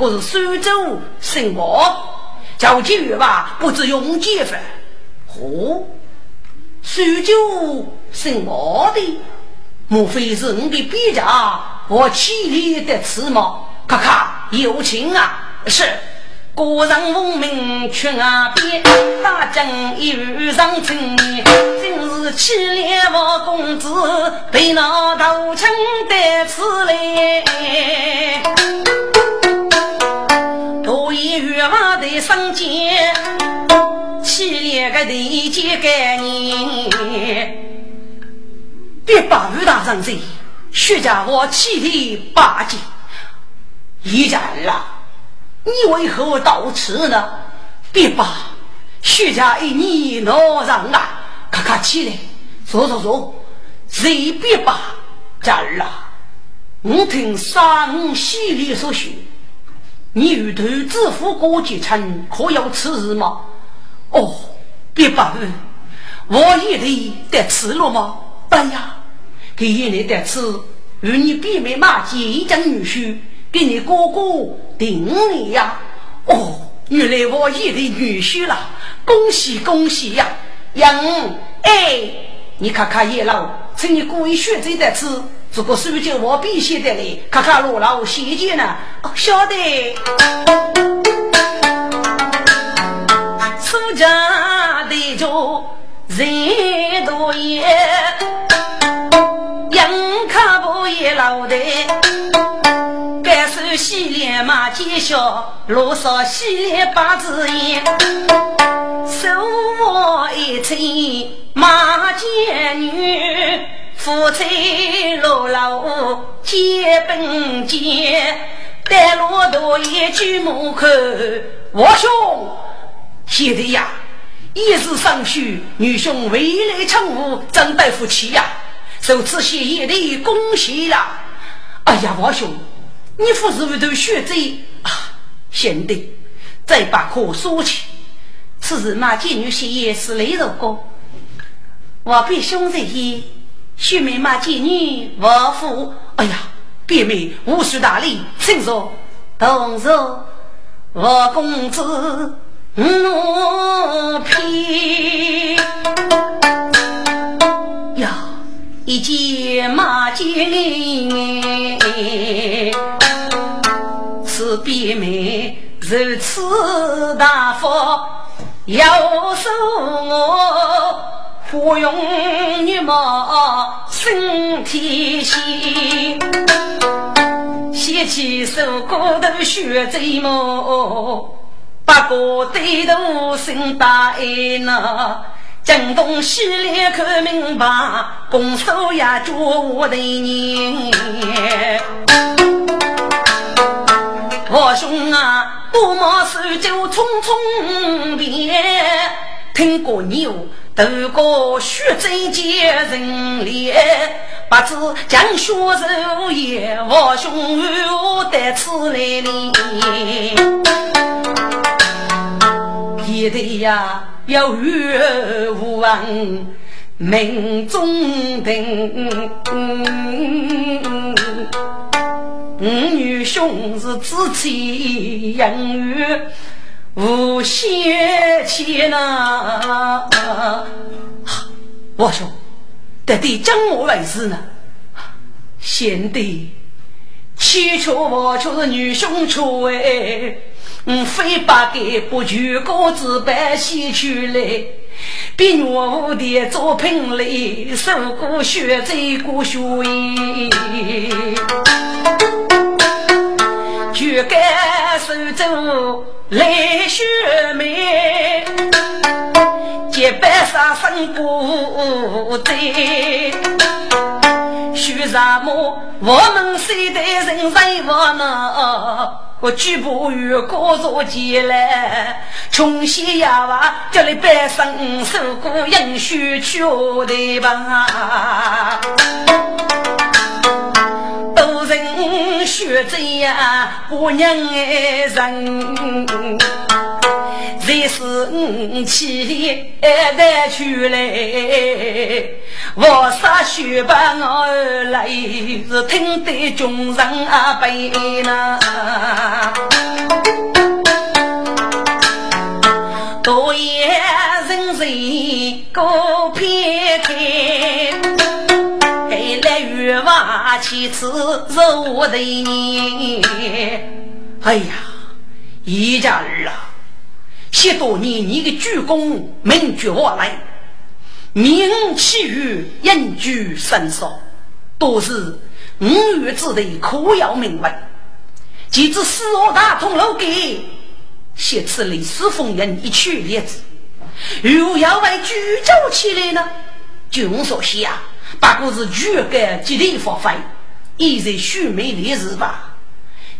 年，可是苏州姓王，叫起玉吧不知用几分，嚯！苏州姓毛的，莫非是你的笔家和千里的词吗？咔咔，有情啊！是，国人闻名去啊边，大将一遇上青年，真是气烈我公子被那头枪带刺来，多一月娃的生间。七连个地界概念，别把于大人这徐家我气体八戒，一家了，你为何到此呢？别把徐家一你闹让啊！咔咔起来，坐坐坐，谁别把家儿啊？我听三五西里所说，你与头子夫过结成，可有此事吗？哦，别把我也得得吃了吗？哎呀，给你得吃，与你媲美马姐一家女婿，给你哥哥顶你呀！哦，原来我也得女婿了，恭喜恭喜呀！杨哎，你看看叶老，趁你故意选择得吃，如果手酒我必须得来，看看罗老谢姐呢？哦，晓得。苏家的主人多也，杨卡不也老的，白手洗脸马见笑，罗少洗脸把子烟，手握一寸马见女，夫妻落楼结本结，带骆驼一举门口，我兄。现在呀，一日上学，女兄未来称呼正待夫妻呀，受此谢意的恭喜了。哎呀，王兄，你不是为头学这啊？贤弟，再把话说起，此时马见女婿也是雷如哥，我比兄在先，许妹马见女我父。哎呀，别妹无需大礼，请坐，同坐，我公子。奴婢呀，一见马金此婢妹如此大方，要受我芙蓉玉貌身体细，掀起手骨头血贼毛。八个对头心大爱呢，江东西来看明白，拱手呀叫我的人。我兄啊，多毛手就匆匆变，听过牛渡过雪山见人脸，不知江雪如也，我兄我得此来临。一对呀，有缘无望，命中定。五女兄是知妻养育，无邪气呐。我说，得对将我为师呢？贤弟，千秋万秋是女兄出哎。我非把给不举高子白洗出来，比我的作品里受过血，醉过血。举杆手走来雪梅，结拜杀生过在。许什么？我们谁代人在我呢？我举步与高坐起来，穷西呀娃叫你百生受苦，应许去的吧。都人学着呀，姑娘爱人。才是五起来去来，我啥学把我儿来是听得众人啊悲呐。多言人人各偏月娃妻子肉的你。哎呀，一家儿啊！十多年，你的鞠躬名绝我来，名气于隐居深少，都是五岳之内可要名闻。即至四河大通楼给，写此历史风云一曲列子。如要为举酒起来呢？君所想，不过是举个吉利发挥，一在虚美烈日吧。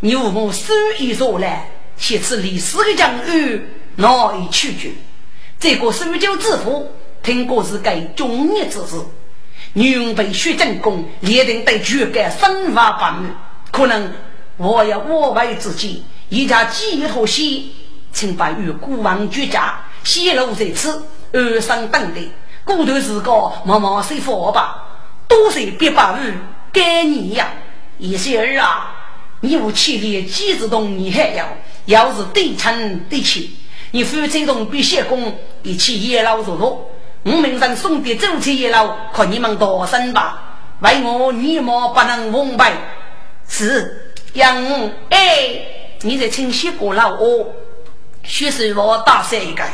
你我们手一说来，写此历史的讲语。难以取决。这个苏州之父，听过是该中年之事，女人被血进攻，列定对绝干生发不满。可能我要我为自己，一家寄托西，请把与孤王绝家，泄露在此，二生等的，孤独自个默默随佛吧。多谢别把语给你呀，一些儿啊，你无气力，几子动你还要，要是对称对齐。你夫妻同比谢公一起野老入路，我名上送的走起野老，看你们多生吧。为我女貌不能蒙白，是杨哎，你在清洗过了哦，许是我大三一个，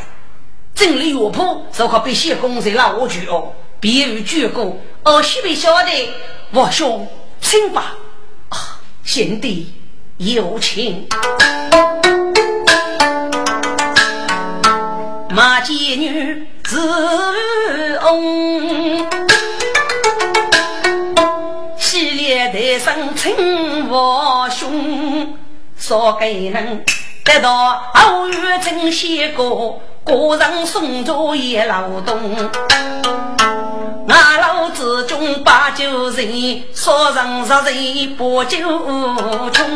真理药铺就可比谢公在拉我去哦，别无举过，哦，许不晓得我兄请吧，啊，贤弟有情。马妓女子翁，西烈台上称我兄，少给人得到偶遇真仙过，个人送走一劳动。俺老子中八九人，少人十人八九穷。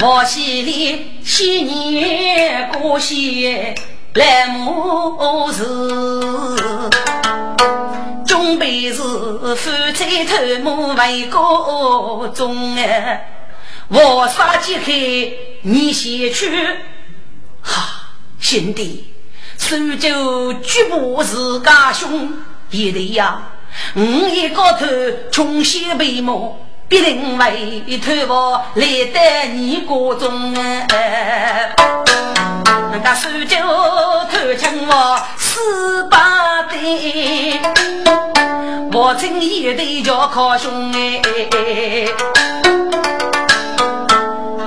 我心里昔年过些来母事，准备是夫妻头目为个中哎，我杀几开你先去，哈兄弟，苏州绝不是家兄，也得呀，我一个头穷些为么？必定为头发来得你国中哎，那个苏州偷情我十八对，我真一对叫靠兄哎，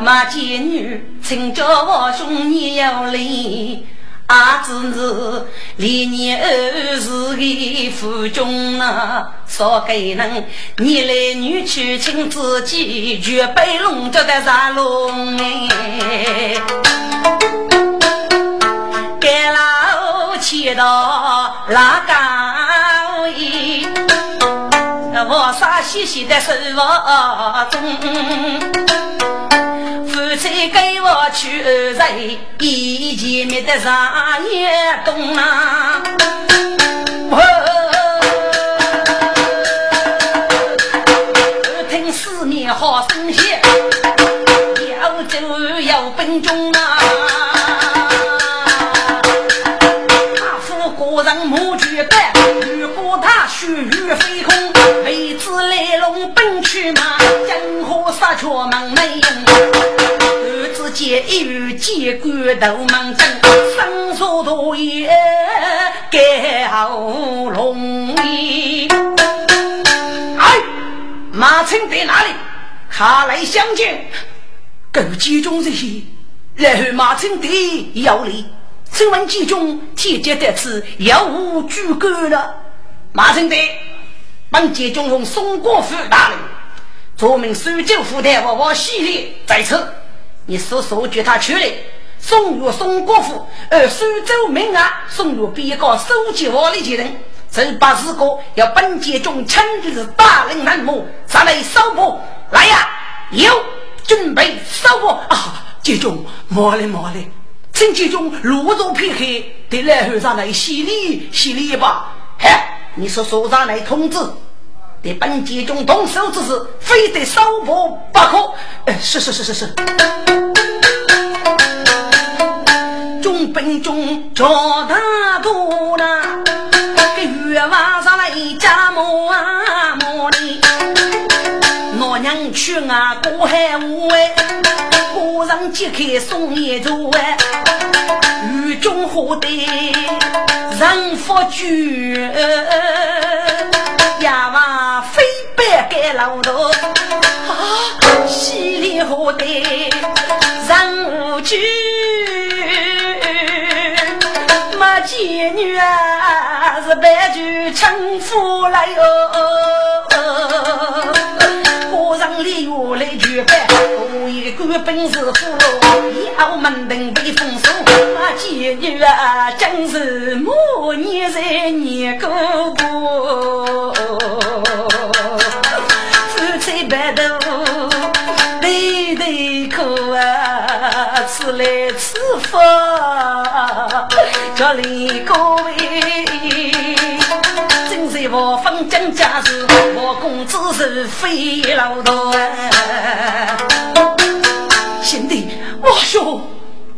马见女请叫我兄你要来。阿子是连年儿时的夫君啊，少给人你来女娶亲自己，绝被龙家的杀龙哎！给老乞到拉高衣，我啥细细的手中。再给我去人，一见面的上也懂啊！听四面好声响，要走要奔中啊！江河杀却忙没用。见一见官头忙正，生疏多言盖喉咙。哎，马青在哪里？他来相见，够集中这些，然后马成德要礼，请问集中体检得此有无诸葛了？马成德，本集中奉宋国府大人，著名苏州府台娃娃系列在此，你速速叫他去了，送入宋国府，而苏州名啊，送入别个收集我的的人。曾八十个要本节中亲自大人难目，上来收捕来呀！有准备收捕啊！节中莫嘞莫嘞，请节中落座配合，得来后上来洗礼洗礼吧。嘿，你说所长来通知，对本节中动手之事，非得收捕不可。哎，是是是是是。中本中叫大多呢。月晚上来家磨啊磨哩，老娘去啊过海湖哎，过上揭开送一桌哎，雨中花的人福聚，呀娃盖老头啊，稀里花的人无聚。妓女啊，是白驹乘夫来哟。里我来举办，我一个本事富，要门庭被封锁。那妓女啊，真是母年在年过过，苦啊，吃来吃福。这里各位，正是我封疆家事，我公子是非老多。兄弟，我兄，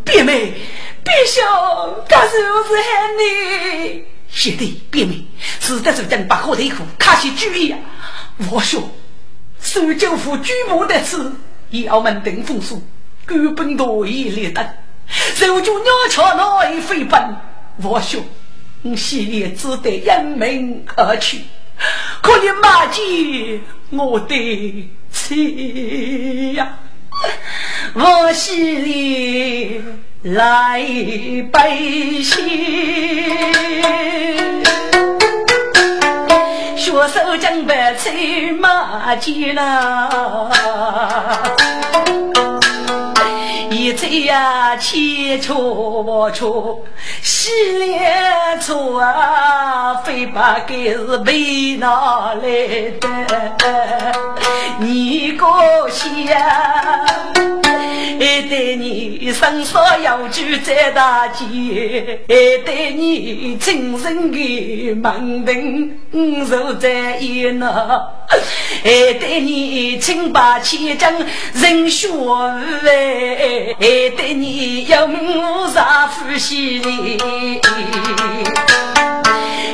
别妹，别笑，干是我是喊你。兄弟，别妹，是得是真把火腿裤卡起主意啊！我兄，苏州府举目的此，要门定风俗，根本多一列等。手就鸟巢那一飞奔，我兄，你心里只得因命而去，可你马姐我的妻呀，我心里来悲喜，学手将白催马姐了。一再呀，千错错，洗脸错啊，非把该是被拿来的，你个想。还得你身上要举在大街，还得你亲身的门庭守在一那，还得你清白千金人学哎，还爱得你有名无实夫妻哩，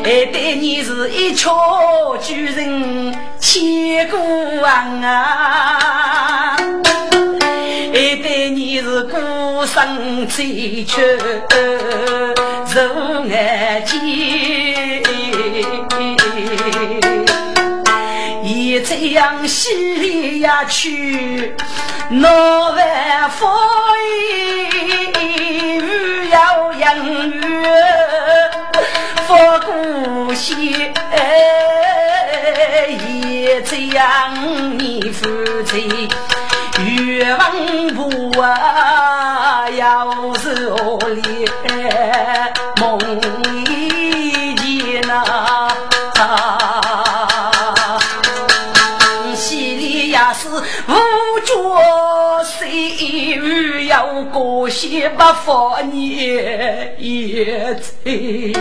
还得你是一朝巨人千古王啊。还得你是孤身追求如爱情，一这样洗礼呀去，闹万福音，雨要养育，佛故心也这样你夫妻。岳王婆啊，要是我里要过些不放你也醉。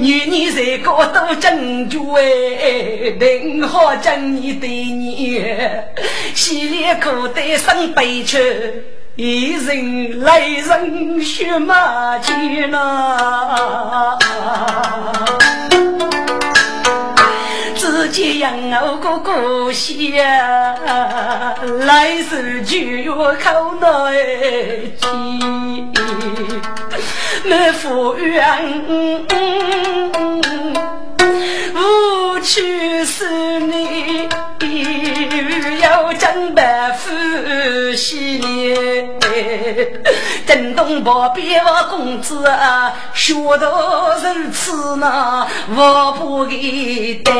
女你在高都争住哎，定好争你对你，洗脸裤带上背去，一人来人血马去呐。自己养我个姑息呀，来世就要靠那去。没福缘，无趣是你，要真白夫喜脸，震动宝贝我公子啊，学到如此那我不给带。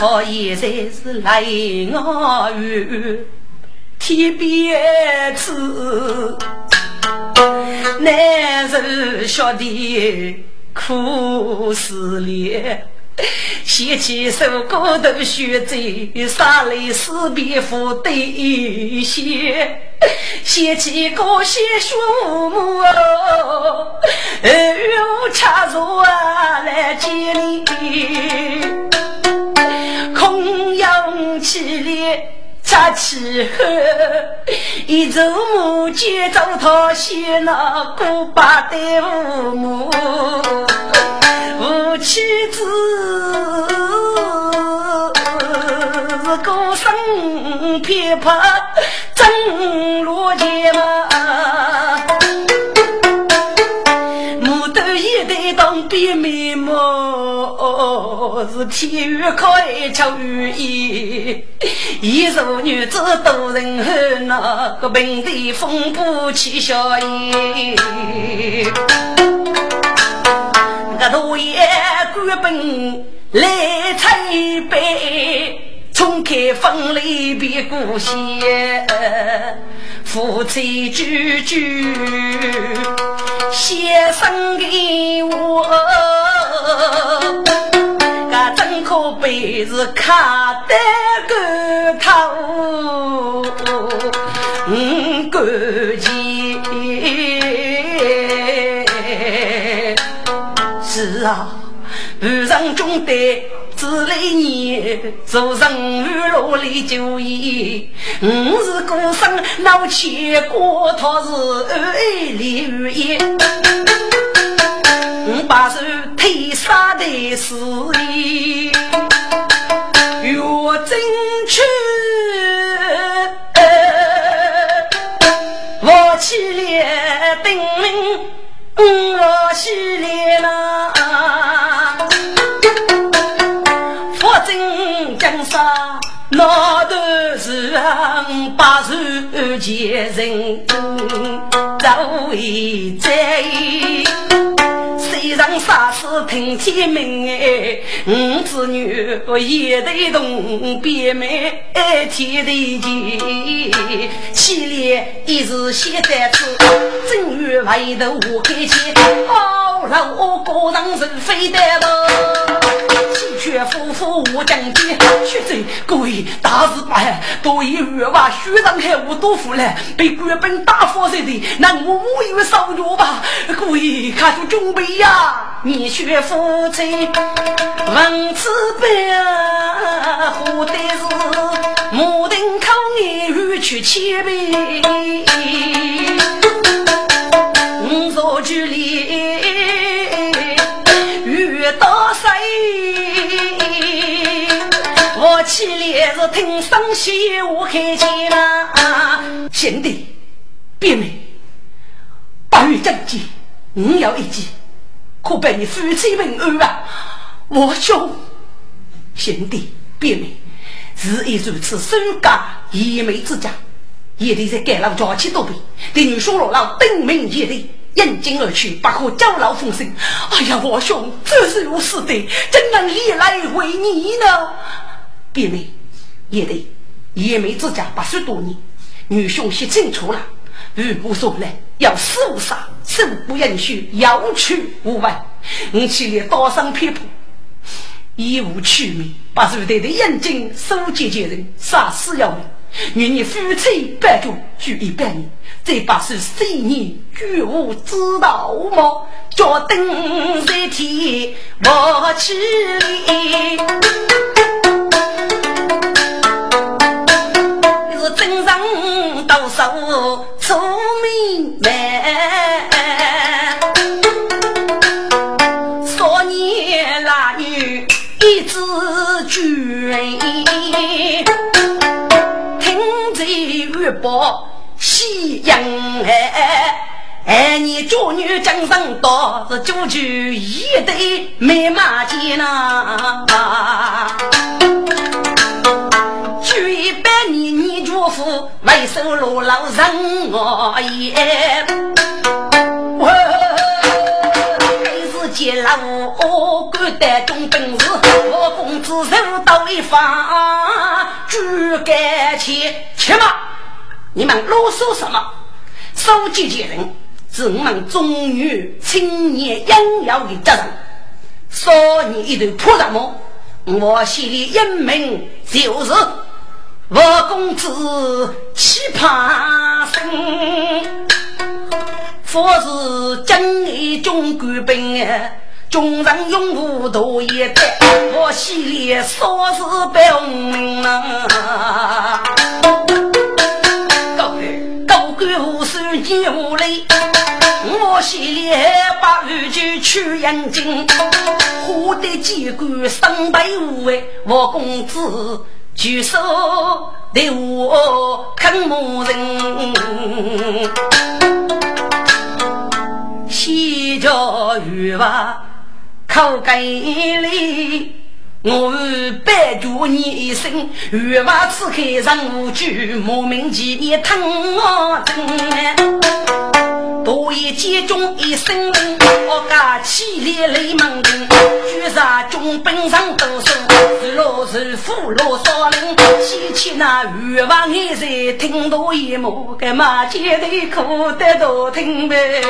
他现在是来我院，天边子，男人晓得。苦思恋，写起首歌都学走，洒泪死别夫对写，写起歌写父母，与我插座来接你，空养起来。扎起后，一走木屐走他西那古巴的父母，夫妻子是孤身偏怕真罗杰嘛，代当别眉毛，是天雨可爱巧雨衣。一座女子多人恨，那个平地风波起笑颜。个大爷官本来采杯，冲开风里别故乡。夫妻句句写生给我。真可悲是卡得个头，嗯，感情是啊，路上中的自来你，做人雨落里就义。我是孤身闹牵挂，他是爱里雨夜。我把手推杀的事业，越争取，我起来定命，我起来了，正江山，那都是把手接人，早已在。虽然杀死听天命哎，五子女也得同，别没天地间，起来一时写在此，正月外头我开钱，好了我个人是非得了，喜鹊夫妇我将军，徐州各位大事办，多一月娃徐上海我多福了，被官兵打发似的，那我五月烧肉吧，各位看出准备呀。你学夫妻文字本，活的是木定口言语去谦卑。起来是听声息，我看见了。贤弟，别美，八月正气，你要一计。可被你夫妻平安啊！我兄贤弟别名，日亦如此，身家一美之家，也得在盖楼家起多辈，对女兄老老登门也得应景而去，不可交劳风声。哎呀，我兄这是如此的，怎能历来为你呢？别名也得也美之家八十多年，女兄写清楚了。如无所来，要死无杀，生不允许，要去无外。你起来刀伤偏颇，一无取名，把手台的眼睛收结结人，杀死要命。愿你夫妻百主，聚一百年，再把是谁你绝无知道吗？脚蹬在天，我起上到手聪明蛮，少年男女一支军，听贼预报喜洋哎，哎，你祝女江上多，是九句一对没马见呐。举一百年你祝福，为首路老人我也。我是见了我，敢担中本事，我公子手到一方，举杆去，去嘛！你们啰嗦什么？收集接人。是我们中女青年应有的责任。说你一头破什么？我心里一明，就是我公子奇葩生。佛是真义中官兵，众人拥护多一代。我心里说是表明啊。无数年无泪，我心里把玉句去眼睛，花得几官身背无畏，我公子举手对我看牧人，西郊玉娃靠盖里。我拜祝你一生，欲望此刻人无惧，莫名其妙疼我真。多一剑中一生灵，我家气烈雷猛顶，举杀中本上都是是罗是虎罗少林，西去那欲望一在听多一幕，该马街的苦得多听呗。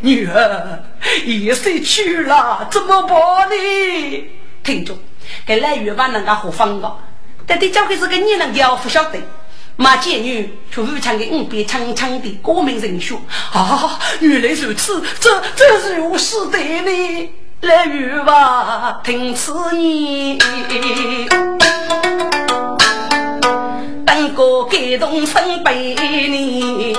女儿一岁去了，怎么办呢？听着，给来月吧，人家好放个，但对交给这个你能要不晓得？马姐女却非常的五边长长的歌名人选啊，原来如此，这这是我是的呢。来月吧，听此言，当个感动生百年。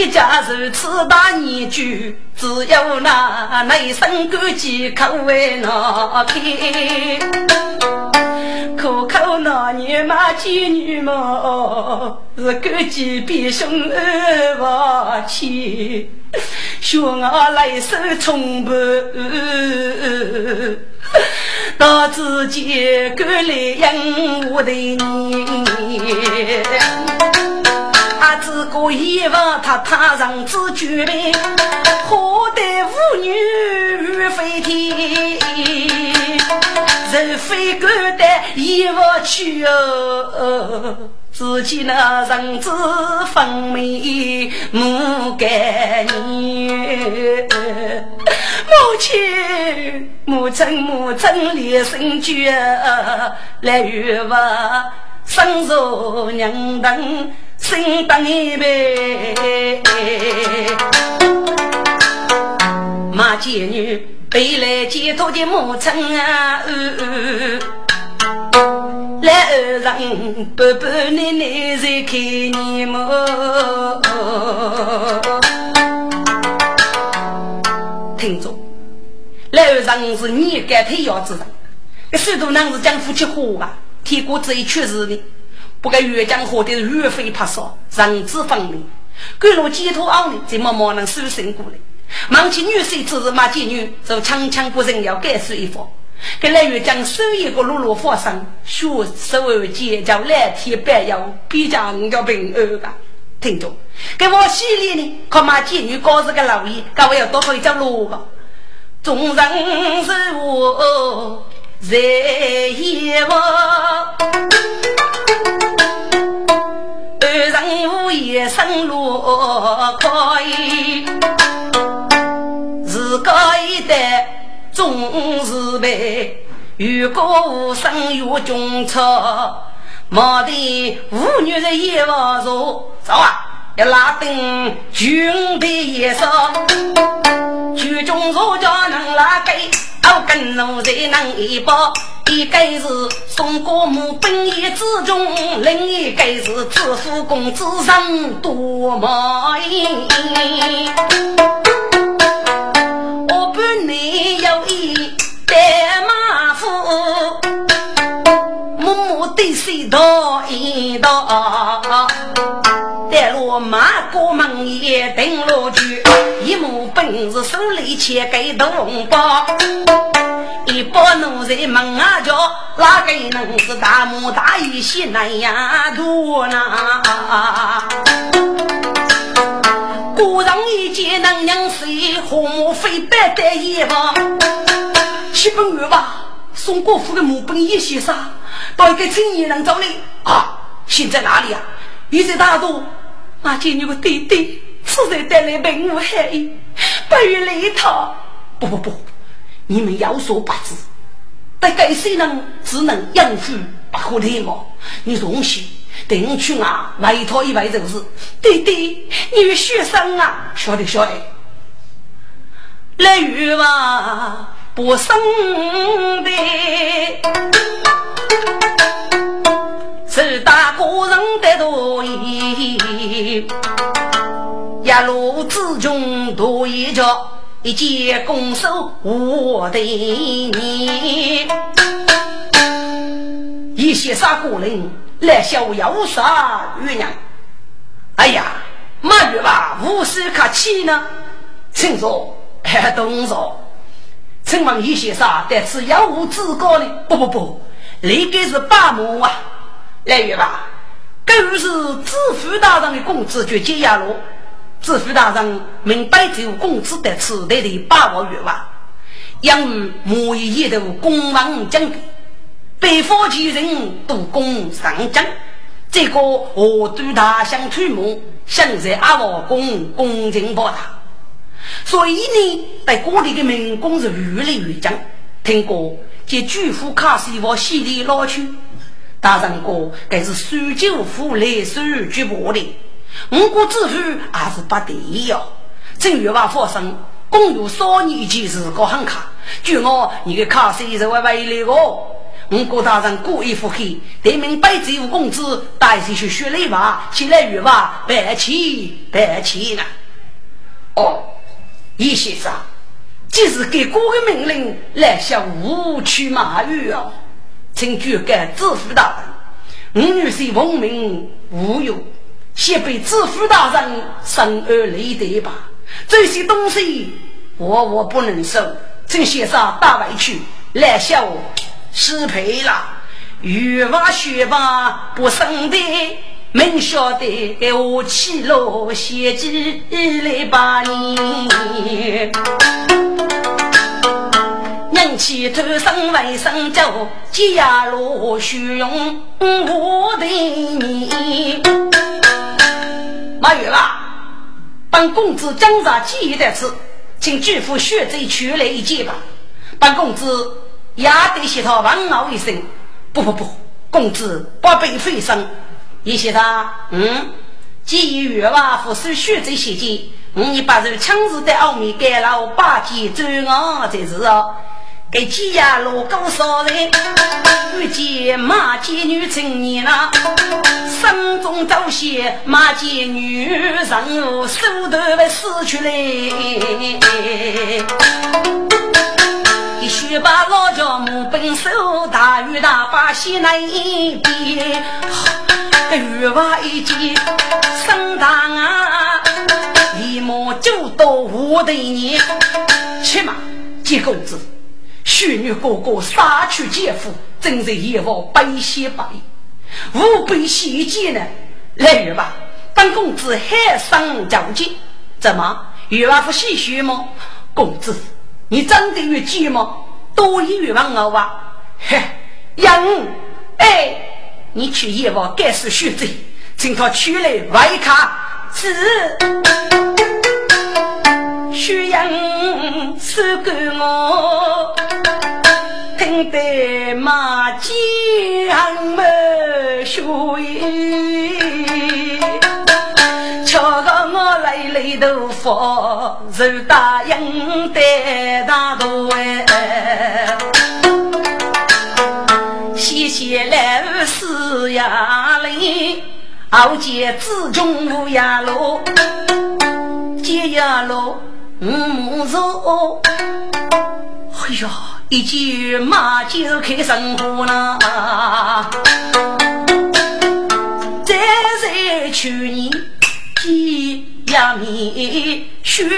一家如此大年纪，只有那内生干几口为那开。可口那年嘛见女嘛，是干几比兄儿娃亲，兄儿来手冲不，到自己干来养我的你。他自个以为他他人之举杯，何得妇女欲飞天？人非敢待一无去哦，自己那人子分明母干女。母亲，母亲，母亲，连声绝来与我生如娘等。心当一杯，马贱女背来寄托的母亲啊，来二人伯伯奶奶在看你么？听着，来二人是你该退腰之人，这许多人是讲夫妻话啊，听过这一曲子的。不该越江河的岳飞拍烧，人之分明。赶路街头昂呢，怎么没能苏醒过来？忙起女婿只是马妓女，就强强不人要改水一方。跟来越江收一个落落发生，血手结叫蓝天白腰，比较人家平安的。听着，给我心里呢，看马妓女搞这个老爷，搞我要多会走路吧。众人是我在一望。人无一生路开，自个一代终是悲。如果无生有穷草，莫的妇女人也不做。走啊！要拉登军的颜色，军中若家能拉给，头跟奴才能一包，一个是宋国母本意之中，另一个是知府公子上多么意。我本你有意得马夫，默默的谁道一道，待我马过门也定落去。一目本事手里钱给的红包，一把奴才门啊叫，哪个能是大木大义些难呀多呢？古人一见能娘谁，红飞白带衣服，七本月吧，送国府的木本一些啥，到一个青年人找你啊，现在哪里啊？你在大都，那见你个弟弟，实在带来病无害意，不如来他。不不不，你们有所不知，得该谁人只能应付不可天吗？你容许。等去啊，外套一位就是，弟弟，你学生啊，晓得晓得。来雨吧，不生的，是大个人的多意，一路之中多一脚，一见拱手我的你，一些啥个人？来逍遥啥月娘？哎呀，马月吧，无事可气呢。请坐，东坐。请问一些啥？在此要无自高呢？不不不，那个是八母啊。来月吧，狗是知府大人的公子就接下路。知府大人明白只有公子在此得的八个月吧？养育母一一头公王将军。北方奇人渡宫上将，这个我对他想推磨，想在阿王宫恭敬报答。所以呢，在各地的民工是越来越强。听过这巨富卡西沃西里老去，大人哥，该是苏九府来收举报的。我国知府还是不对呀。正月娃发生，共有少年级是个很卡。据我，你的卡西是为为那个。我国大人故意腹黑，对明白这五公子带些去学雷娃，起来与娃白起白起呢。哦，叶先生，这是给国的命令，来向无去马语哦，请举盖知府大人，我女婿闻名无有，先被知府大人审而立的吧。这些东西我我不能收，请先生打回去来向我。失陪了，欲望学吧不生的，明晓得给我起落写几来把你，人气头上为生就接下落虚荣我的你，马月吧，本公子江上记忆在此，请巨富学贼取来一件吧，本公子。压得些他王傲一声，不不不，公子不必费声。一些他，嗯，基于月娃夫是血这些件，你把这枪子在后面盖了八戒走啊，这是哦。给几呀路高少人，遇见马街女青年呐，心中早些马街女人手头被撕出来。一须把老家母本手，大鱼大把西南一边，鱼娃一见生大啊，立马就到我的年，且嘛，接公子。许女哥哥杀去奸夫，真是阎王白血白，无比邪见呢。来人吧，本公子海上交接。怎么，岳王不唏嘘吗？公子，你真的有计吗？多一冤枉我吧。嘿，杨，哎，你去阎王该是血罪，请他出来外卡是。虚言收给我，听得马街没输赢，瞧个我累累头发，受答应的大多哎，谢谢老师呀哩，傲见自中无呀路，接呀路。五座，哎呀，一句马就开生活呢。在在去年呀米须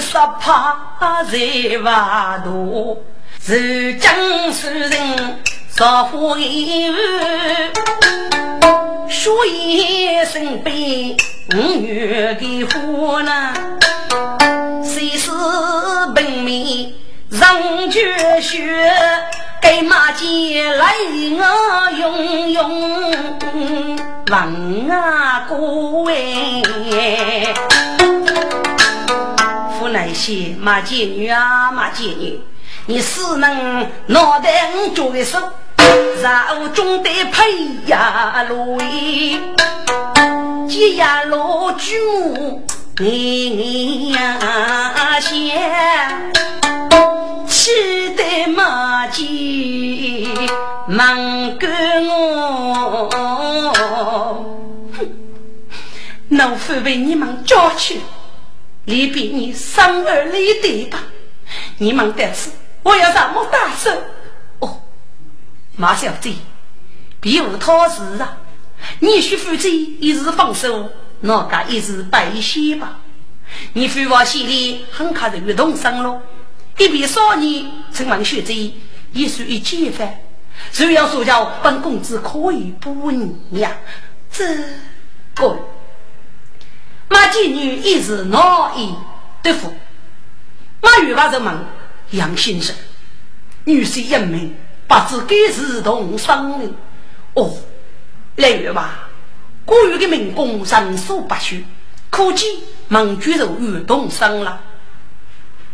十怕在瓦多，是江苏人少花一说一声悲，五月的花呢？谁是本命人绝学？该马街来我用用问啊各位，府内些马街女啊马街女，你是能脑袋我做的手，手中的配呀路衣，接呀罗珠你呀先。气得马鸡忙跟我，哼！老夫被你们抓去，离别你生儿离地吧？你们得此，我要怎么打算？哦，马小姐，别无他事啊！你许夫妻一时放手，哪敢一时白血吧？你父王心里很可能动身了。一别少年，曾问学者，也属于结犯。这样说教，本公子可以不问呀？这个马金女一时难以对付。马玉华就问杨先生：“女婿一名，不知该是同生的？”哦，来月吧，古语的民工人数不虚，可见孟居柔与同生了。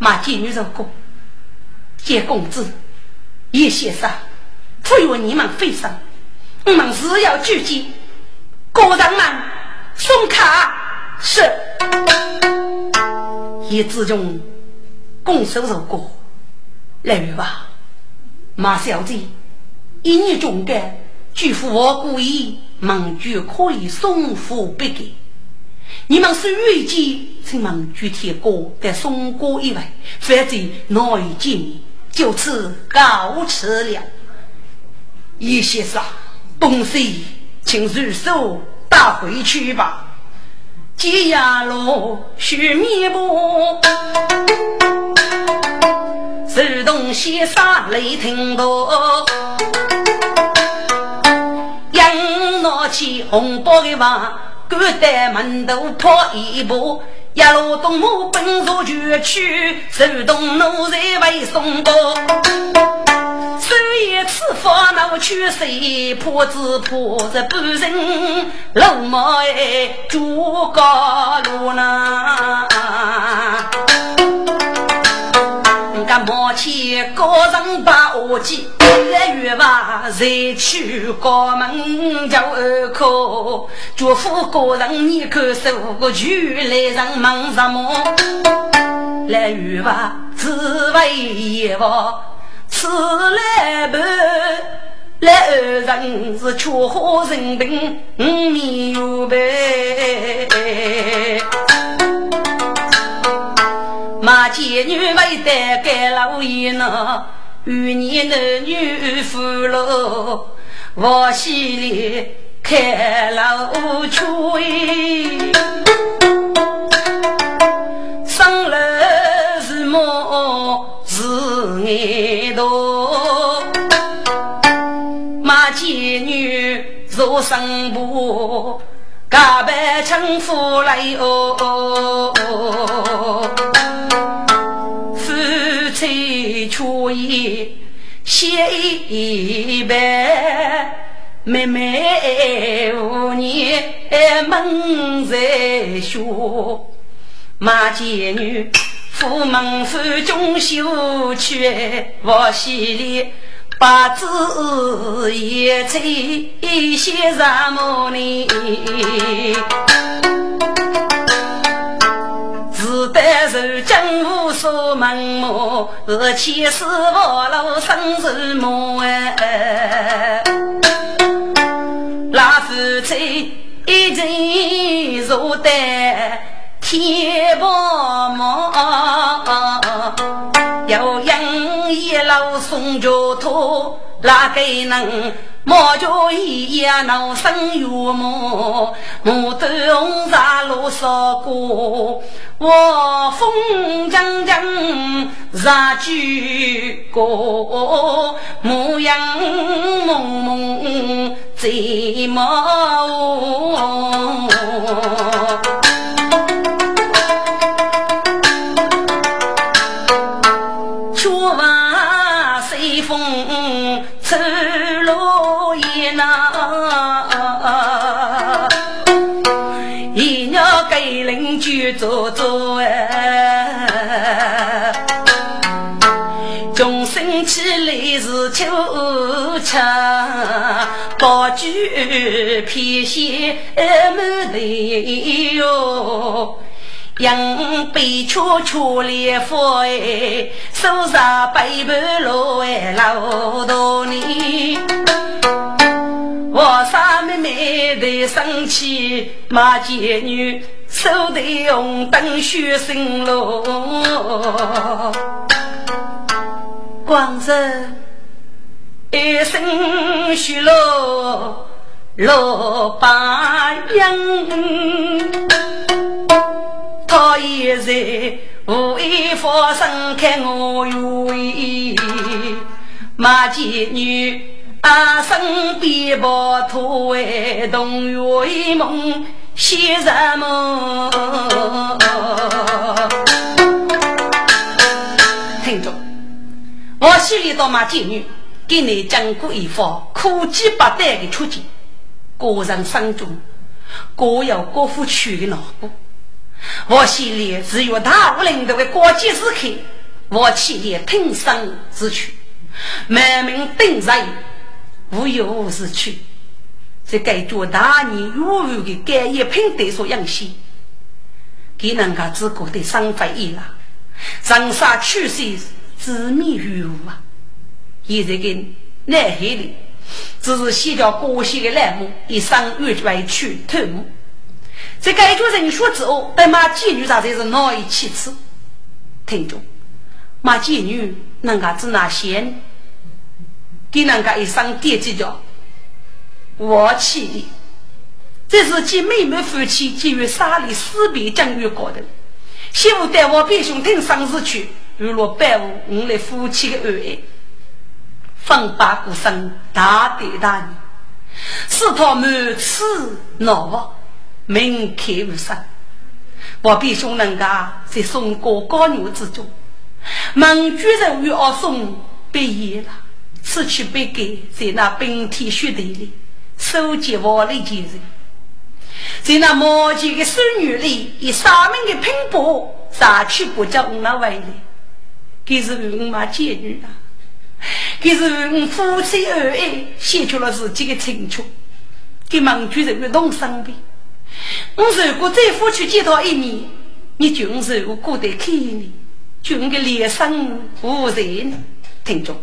马金女说过：“见公子，叶先生，赋予你们费上，我们是要聚集，国人们送卡是。叶子中拱手如过，来人吧，马小姐，一年中干，拒付我故意，孟居可以送付别给。你们是预计请问具体过在送过以外，反正难以见面，就此告辞了。叶先生，东西请随手带回去吧。解压路须面部，手动先生雷霆多，应拿起红包的话。赶在门头跑一步，一路东马奔入全区，手动奴才为送到。手一次发怒去谁？破子破着半人，老马哎，朱高路呢？个毛钱高人把我记，来月娃再去高门叫二口，祝福高人你可受个去来人忙什么？来月娃只为一房，此来不来二人是缺花人品，五米有白。马前女为得盖老爷呢，与你男女扶老，我心里开了吹。生来是梦是眼多，马前女做生婆，假扮称夫来哦。初一写一半，妹妹五年门在学，马姐女府门府中修去，我心里把字也在写什么呢？但是江湖说门马，是前世佛老生是魔哎。那夫妻一起坐在天宝马，有人一路送脚托，哪个能莫叫一夜闹生月梦，牡丹红纱罗纱过，我风将将日举过，模样蒙蒙最美。做做哎，众生起来是秋茶，宝酒偏显满地哟。杨杯悄悄烈火哎，手上背盘罗哎老多年。我三妹妹的生气骂街女。手提红灯雪生路，光人一生雪路路把影，他也在无意发生看我愿，马姐女啊身边抱头为同圆梦。写什么？听着，我心里倒马妓女给你讲过一番苦鸡八代的处境，个人生中各有各付出的脑补。我心里只有大无领导的关键时刻，我气力挺身而去，满门登人，无有是去。这该做大年月月的干叶品德所养起，给人家自个的生活意了，人生取舍自命于物啊！现在跟男孩里，只是写叫过些的栏目，一生越委屈透目。这该做人说之后，对骂妓女啥才是难以启齿。听着，骂妓女人家只拿钱，给人家一生惦记着。我气的，这是继妹妹夫妻基于杀里死别将越高的，媳妇带我弟兄听生死去，如若拜我我们夫妻的恩爱，风八股生大地大年，是他满此恼望，门开无生。我弟兄人家在送过高牛之中，蒙居人与阿送毕业了，此去别给在那冰天雪地里。收集我的精神，在那毛钱的孙女里，以生命的拼搏，杀去不叫我那回来。这是我妈贱女啊！这是我夫妻恩爱，献出了自己的青春，给蒙主人的动生病。我如果再夫妻见到一面，你就是我过得开你，就我的脸上无人听着，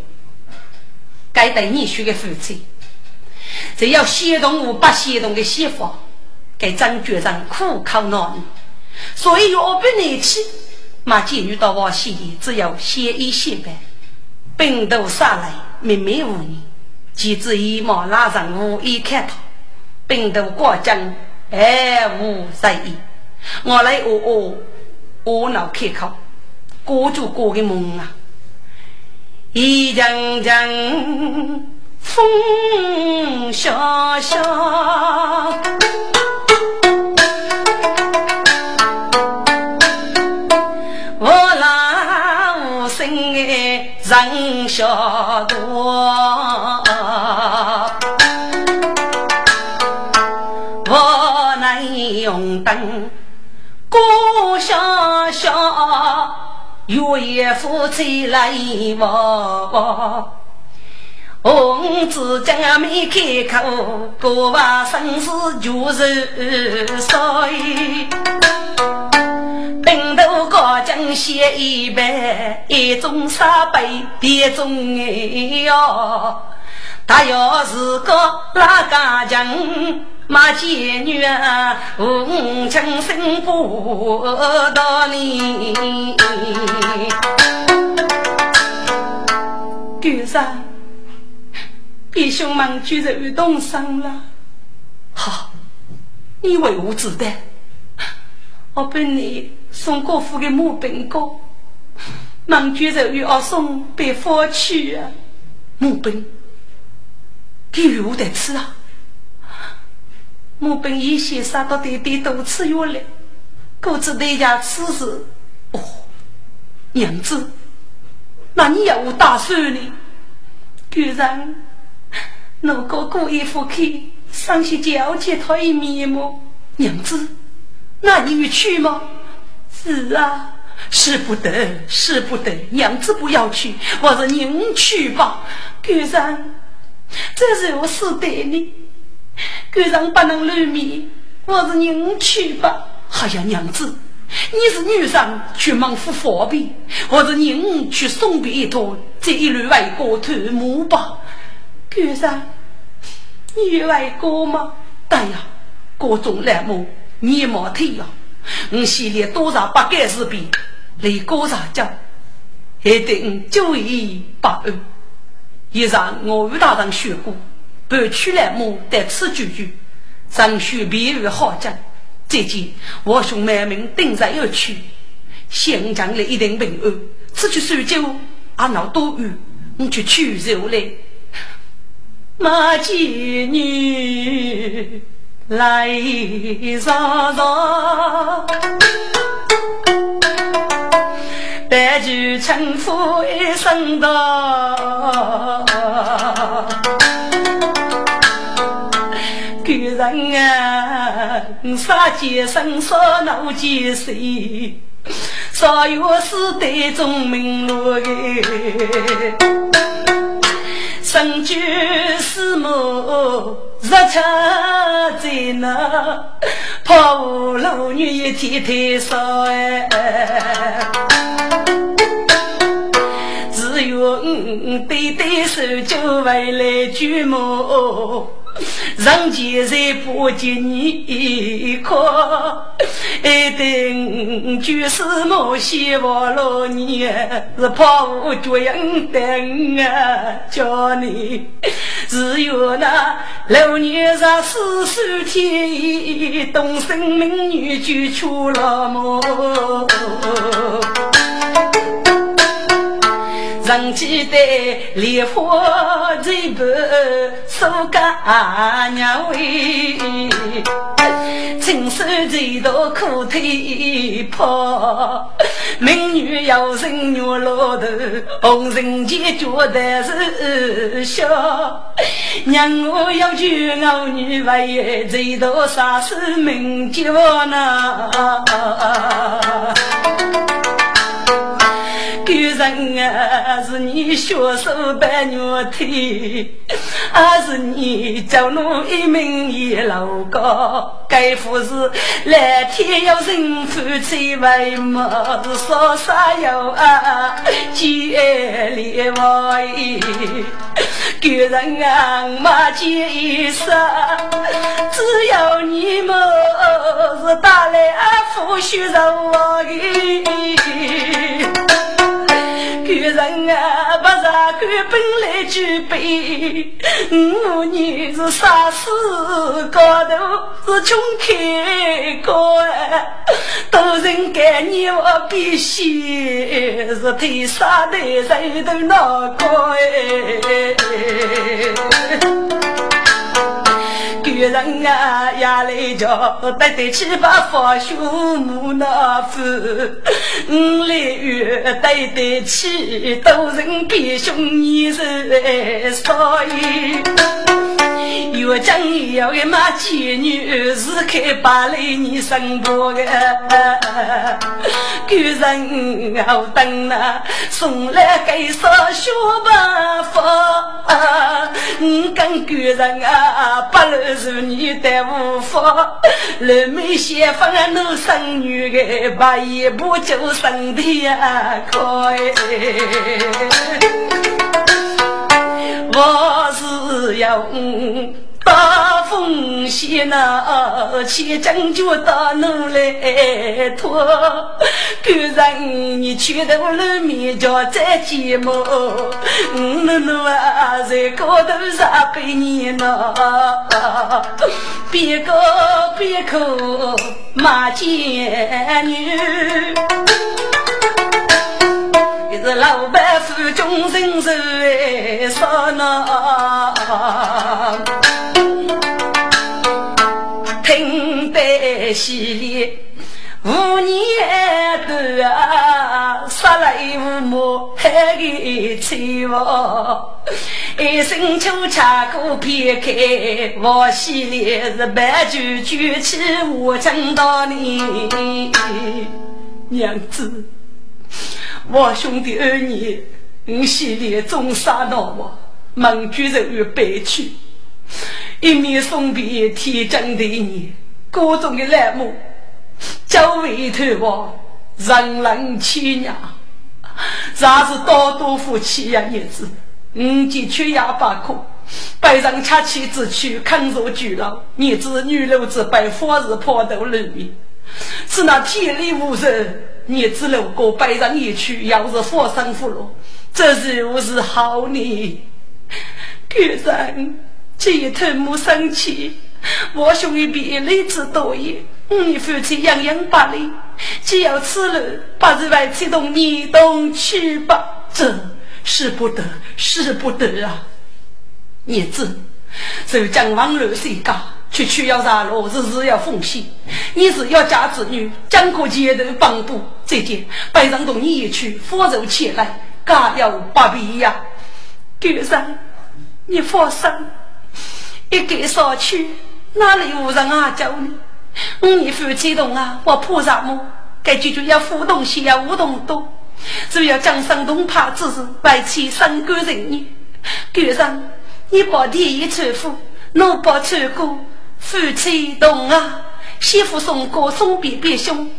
该对你娶的夫妻。只要先动无不先动的媳妇，给张局长苦口难言，所以我不难气。马妓女到我心里，只要先一先办，病毒杀来，密密无言，几只一毛拉上无一看头，病毒过江，哎无在意。我来哦哦，我脑开口，过就过个梦啊，一阵阵。风萧萧，我来无声哎，人晓多。用灯过萧萧，月夜夫妻来往。红子将没开口，国王生死就是水。兵头高将写一杯，一种沙杯，一种哎哟。他要是个拉家将，马贱女啊，红枪生不到你。弟兄们居然遇动伤了。好，你为我子弹，我本你送过府给木本哥，忙居然与我送被放去啊！木本，给我的吃啊！我本一些杀到爹爹多次药来，各自代价吃时，哦，娘子，那你要我打算呢？居然，我哥哥一副口，上去交接他一面目，娘子，那你去吗？是啊，是不得，是不得，娘子不要去，我是您去吧。居然，这是我是对你。狗上不能露面，我是您去吧。哎呀，娘子，你是女生，去忙付方便，我是您去送别一坨，这一路外国头目吧。狗上，你外国吗？对呀，各种栏目你莫提呀。我系列多少八盖视频，来高上讲，还得我九一八二，以上我与大人学过。不取来木得此句句，张须比喻好讲。最近我兄妹们定在要去，县长里一定平安。此去数酒，阿闹多余，你去取肉来。马妓女来上上，白驹乘夫一声道。人啊，杀奸生杀怒奸谁？少有是对中明路哎，生居死母日出在那，抛无路女一天天少哎，只有我对对手就为来举目。人间再不见你可，爱等就是我希望老年是怕我绝样等啊，叫你只有那老年上四十天，东生命女就出了门。人记得烈火最不苏干娘为，亲手最多苦腿破，美女要人女老头，红尘间觉得是笑，娘我要娶我女为最多杀死名叫呢。人啊，是你血手白牛腿，还是你叫奴一命一老高？该夫是蓝天要人夫妻为么？是说啥要啊？结连外，个人啊，马结一生，只要你们是打来夫婿肉个人啊，不杀狗本来举杯。我你是啥事高头是穷开高啊，都人给你我必须是替杀的人都难过哎。女人啊，压来叫得得七八方兄母那夫，五来月得得起多人比兄你是少爷。岳江要个马妓女是开八来你生婆个，女人好等啊，送来给少小白发，你跟女人啊，不能是你的无法，人没先锋啊，能生女的，把一步就生的呀，可我是要。大风险呐，千将就到侬来托。狗人你去到了面叫再见么？我侬啊在高头上被你呐，别个别口骂贱女。是老板府中人手哎，啥呢？听得稀里五年多啊，杀了一五亩海的菜房，一声秋茶过片开，我心里是白酒举起我称到你娘子。我兄弟二年，我心里总杀恼我，孟举人与悲去，一面送别天真的你，各种的栏目，交委托我，人人欺压，啥是刀多夫妻呀？日子，五姐缺牙八颗，背上恰妻之躯，扛着巨牢，儿子女流之辈，方是破头露面，是那天理无人。你子路过背上一去，要是佛生福禄，这是我是好呢。狗人，这头没生气，我兄弟比日子多也，你夫妻样样把里，只要此路，把日外启动你动去吧。这使不得，使不得啊！儿子，就将往路谁干？区区要杀戮，日日要奉献。你是要嫁子女，江可街头帮补。这件白上同你一去，佛祖前来，嘎掉不必呀。狗人，你放心，一给上去，哪里无人啊叫你？你夫妻同啊，我菩萨么？该解决要互动些，要互动多。只要将山东怕只是外戚三个人呢。狗人，你把第一嘱咐，我把错过。夫妻同啊，媳妇送过送别别兄，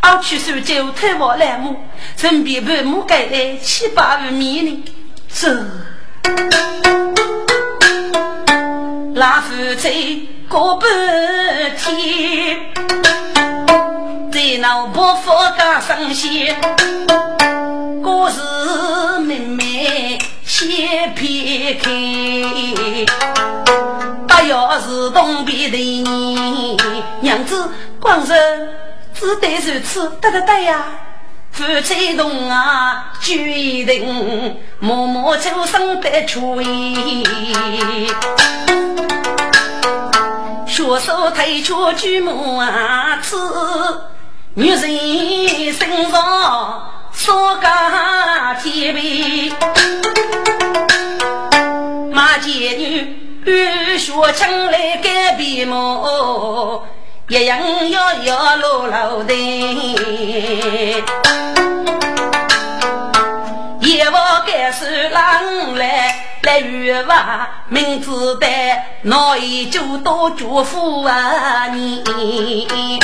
二去收酒太忙来木，身边伴母盖来七八万米呢。这那夫妻过半天，在那不佛家上线，故事妹妹先撇开。不要是东边的你娘子，光是只得如此，得得得呀！夫妻同啊，决定默默出生的出意，学手推出举目啊，此女人身上少个天命，马姐女。雨雪请来改变么？一样要要落楼的。一望该是郎来来雨娃，明知道那一就多祝福啊你。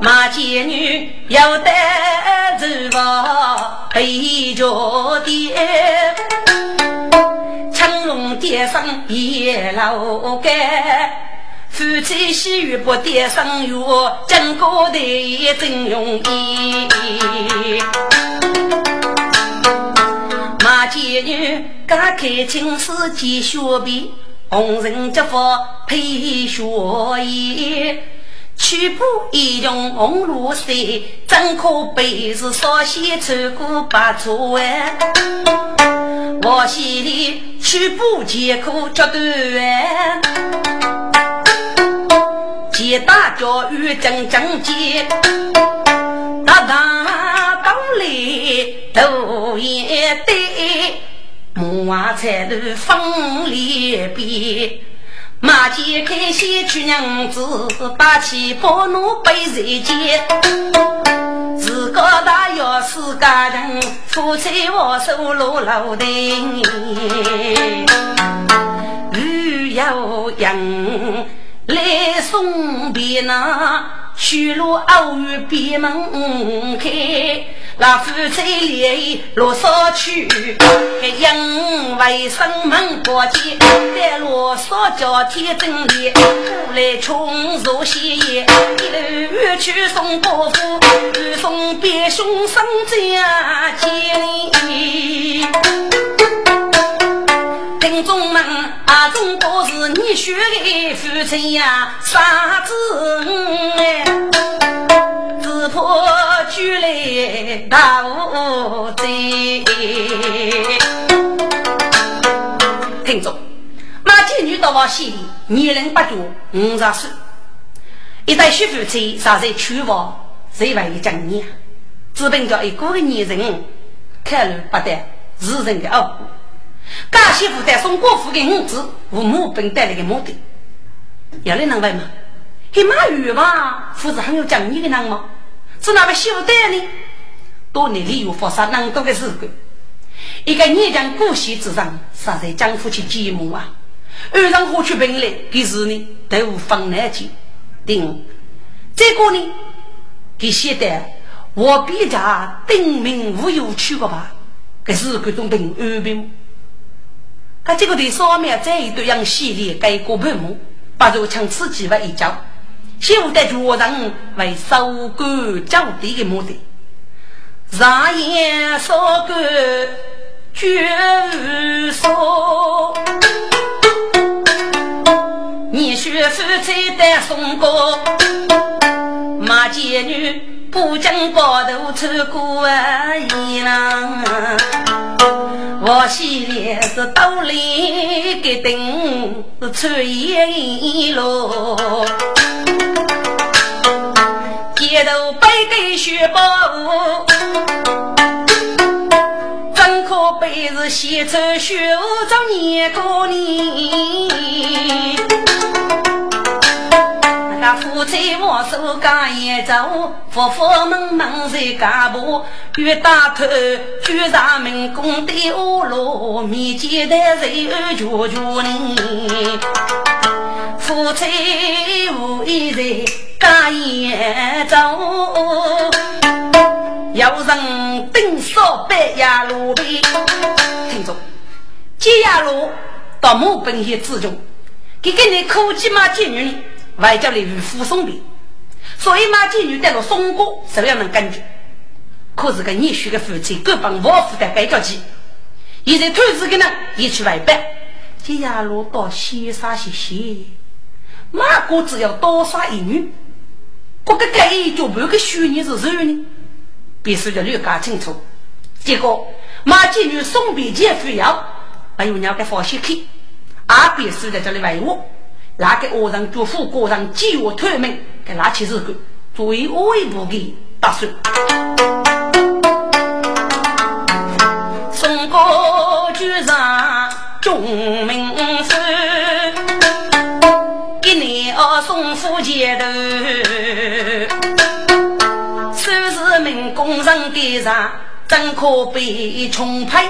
马姐女要带走我陪着爹。青龙街上一老盖，夫妻喜悦不叠上月，金高台真容易。马姐女刚开青丝见雪碧，红人结发配雪衣。曲步一用红芦伞，怎可悲是少先穿过百座湾？我心里曲步艰苦脚断，肩大脚与正正肩，大大道理都也对，木瓦彩路风里边。马前开先娶娘子，打起包奴背在肩。自个大要是家人，夫妻握手落楼台。雨又阳来送别那，去路偶遇闭门开。那夫妻俩落沙去，因为生门过节，在罗嗦叫天正烈，过来穷如喜宴，一路去送伯父，又送别兄上家里。听众们，啊，中国是你学的父亲呀，傻子哎，只怕举来大无罪。听众，马金女到我心里，年龄不足五十岁，一代媳妇妻尚在娶房，谁为讲你？只凭着一个的女人，看路不得世人的恶。家媳妇带送国父给儿子，父母本带来的目的，有人能问吗？黑马玉吧，父子很有讲义的人吗？是哪位媳妇带呢？多年里有发生那么多的事故，一个年将古稀之人，实在将夫妻寂寞啊！二人何去本来？给是呢，都无方难解。定这个呢，给写的我比较定名无有去过吧？可是各种病安病。他这个对上面这一对样系列改过半目，不如强刺激为一招，现在主人为收割交地的目的。上言收割绝无说，你学夫妻的送过，马姐女不将包头穿过衣裳。我心里是兜里给灯穿一路，街头背个雪包，整颗被子洗出雪中年过年。那夫妻握手干一走，夫妇们忙在家务，越打头就上门宫的屋路，面前的人就就你。夫妻无一在干一走，有人顶烧白牙路边。听着，接牙路到木本县之中，给给你苦鸡嘛妓女。外叫你与父送别，所以马金女带了松果，什么样的感觉？可是个女婿的夫妻各帮王府的该叫鸡，现在兔子的呢也去外办，这下路到西沙些些，马哥只要多杀一女，不个该就半个虚拟是谁呢？必须得略搞清楚。结果马金女送别前非要，还有两个放心去，阿必须在这里为我。那个恶人祝福国人饥饿透明，给拿起日干，作为恶一部的打算。宋高居上中名府，一年二送夫街头，收拾民工人的上，怎可被穷配？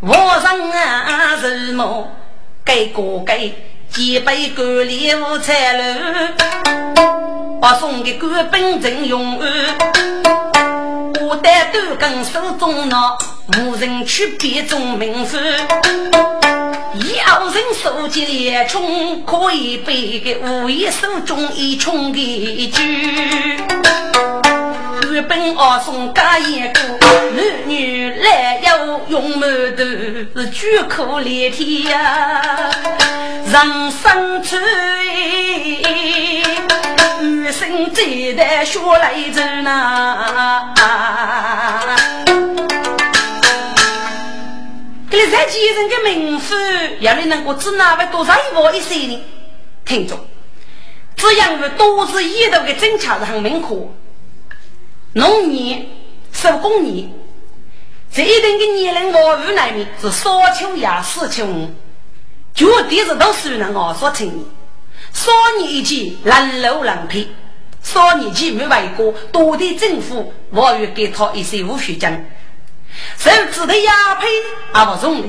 我上啊什么给个给？几杯干礼物菜楼，我送的干本真用安。我带豆跟手中拿，无人去别中名分。有人手机连冲，可以背个无一手中一冲的酒。日本二送加一个，男女来要用馒头是举苦连天呀，人生处，女生最得学来走呐。给你再几人的名分，要你能够知哪位多少一毛一岁呢？听着，这样的都是一头的真巧是很明可。农年、手工年，这一定的年龄我无难免是少秋呀，四秋五，绝对是都算能熬说成年。少年一季人路人配，少年期没为过，多的政府我欲给他一些无血浆，甚至的压配而不中的，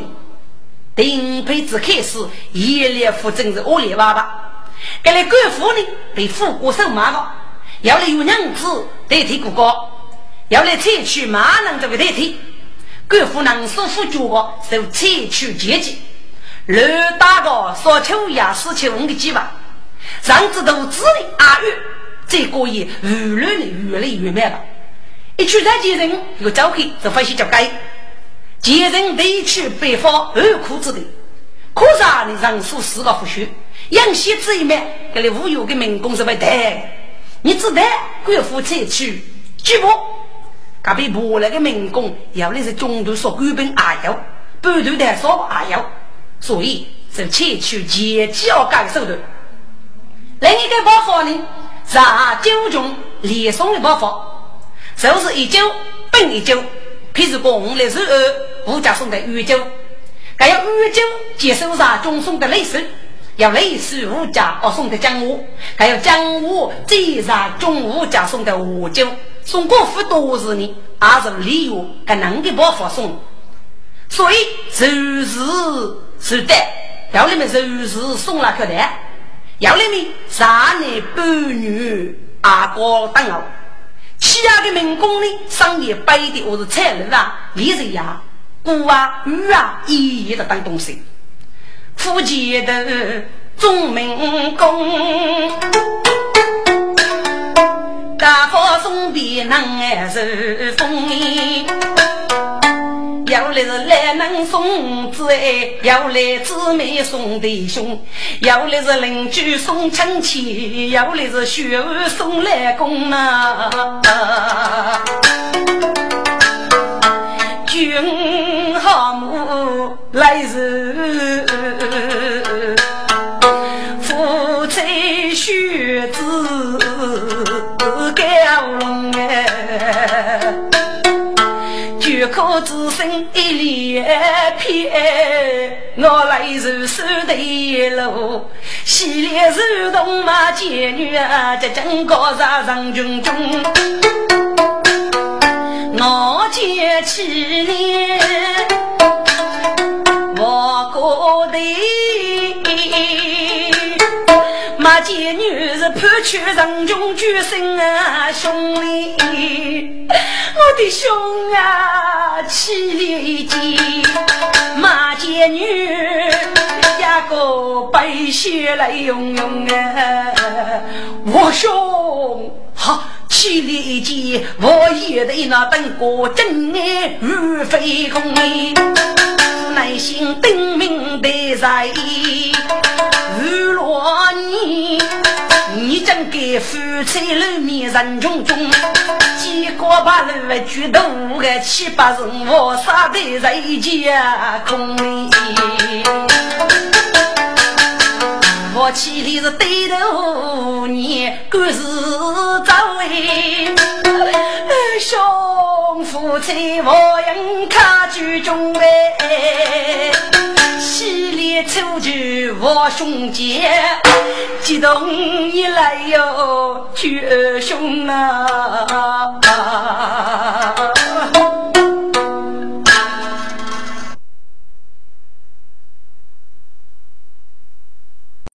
顶配之开始，一列夫真是恶劣娃娃，给来官府呢被富国收买了。要来有娘子代替哥哥，要来采取马能这个代替，官府能说服脚个受采取阶级，刘大哥说秋雅四千五的计划，让子都子的阿玉，这个也越来越来越慢了。一去在接人，又走开，就发现叫该接人得去北方二苦之地，可是，你人数四个不虚，养西子一面，给你无有的民工是不得，你只得官府采取举报。隔壁婆那个民工要的是中途说官兵阿幺，半途的说阿幺，所以是采取阶级要改手段。另一个办法呢，是九中连送的办法，就是一九本一九，譬如讲历史二吴家送的玉九，还要玉九接受上中送的类似，要类似吴家哦送的江武，还有江武接上中吴家送的五九。送过府多时呢，还是理由还能给包发送，所以就是是的，要你们就是送了客单，要你们三男半女阿哥等候，其他的民工呢，商业摆的或是菜楼啊、猎人呀、鼓啊、鱼啊，一一的当东西，福建的中民工。大佛送别能哎是风，要来是来能送子哎，要来姊妹送弟兄，要来是邻居送亲戚，要来是学儿送来公啊。君好母来日，夫妻学子。高龙哎，就可只剩一两片，我来如手的路，西凉如东马见女啊，这整个上上军中，我见起年，我过的。马见女是判去人穷举身啊，兄弟，我的兄啊，起立间，马见女一个白血来涌涌啊，我兄哈。起立间，我也得那等过真爱如飞空，内心定明的在意。如若你，你真该夫妻露面人群中，几个把路举头个七八人，我杀的在家空里。我起的是对头你，官是早位，兄夫妻我应卡居中哎，喜里出去我兄姐，激动一来哟，举兄啊。